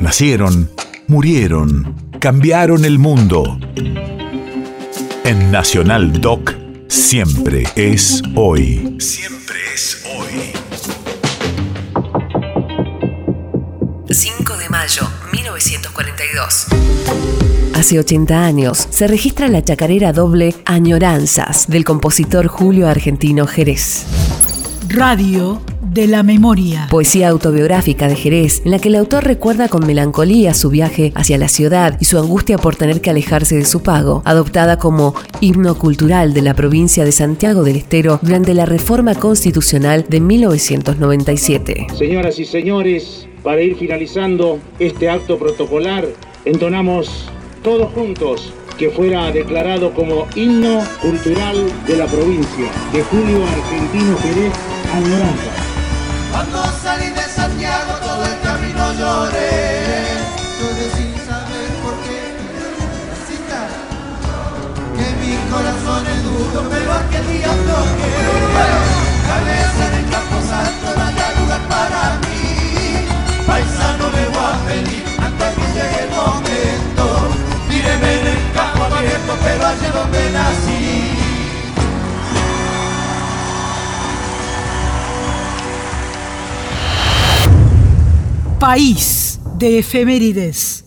Nacieron, murieron, cambiaron el mundo. En Nacional Doc, siempre es hoy. Siempre es hoy. 5 de mayo, 1942. Hace 80 años se registra la chacarera doble Añoranzas del compositor Julio Argentino Jerez. Radio de la memoria. Poesía autobiográfica de Jerez, en la que el autor recuerda con melancolía su viaje hacia la ciudad y su angustia por tener que alejarse de su pago, adoptada como himno cultural de la provincia de Santiago del Estero durante la reforma constitucional de 1997. Señoras y señores, para ir finalizando este acto protocolar, entonamos todos juntos que fuera declarado como himno cultural de la provincia de Julio Argentino Jerez Añoranza. Cuando salí de Santiago todo el camino lloré, lloré sin saber por qué. Necesita que mi corazón es duro, pero aquel día País de efemérides.